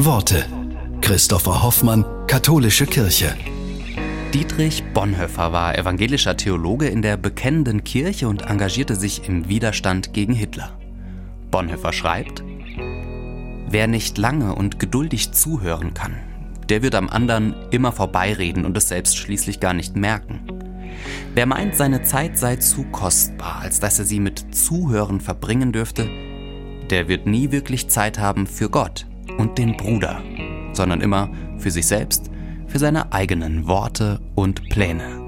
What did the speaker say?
Worte. Christopher Hoffmann, Katholische Kirche. Dietrich Bonhoeffer war evangelischer Theologe in der bekennenden Kirche und engagierte sich im Widerstand gegen Hitler. Bonhoeffer schreibt, Wer nicht lange und geduldig zuhören kann, der wird am anderen immer vorbeireden und es selbst schließlich gar nicht merken. Wer meint, seine Zeit sei zu kostbar, als dass er sie mit Zuhören verbringen dürfte, der wird nie wirklich Zeit haben für Gott und den Bruder, sondern immer für sich selbst für seine eigenen Worte und Pläne.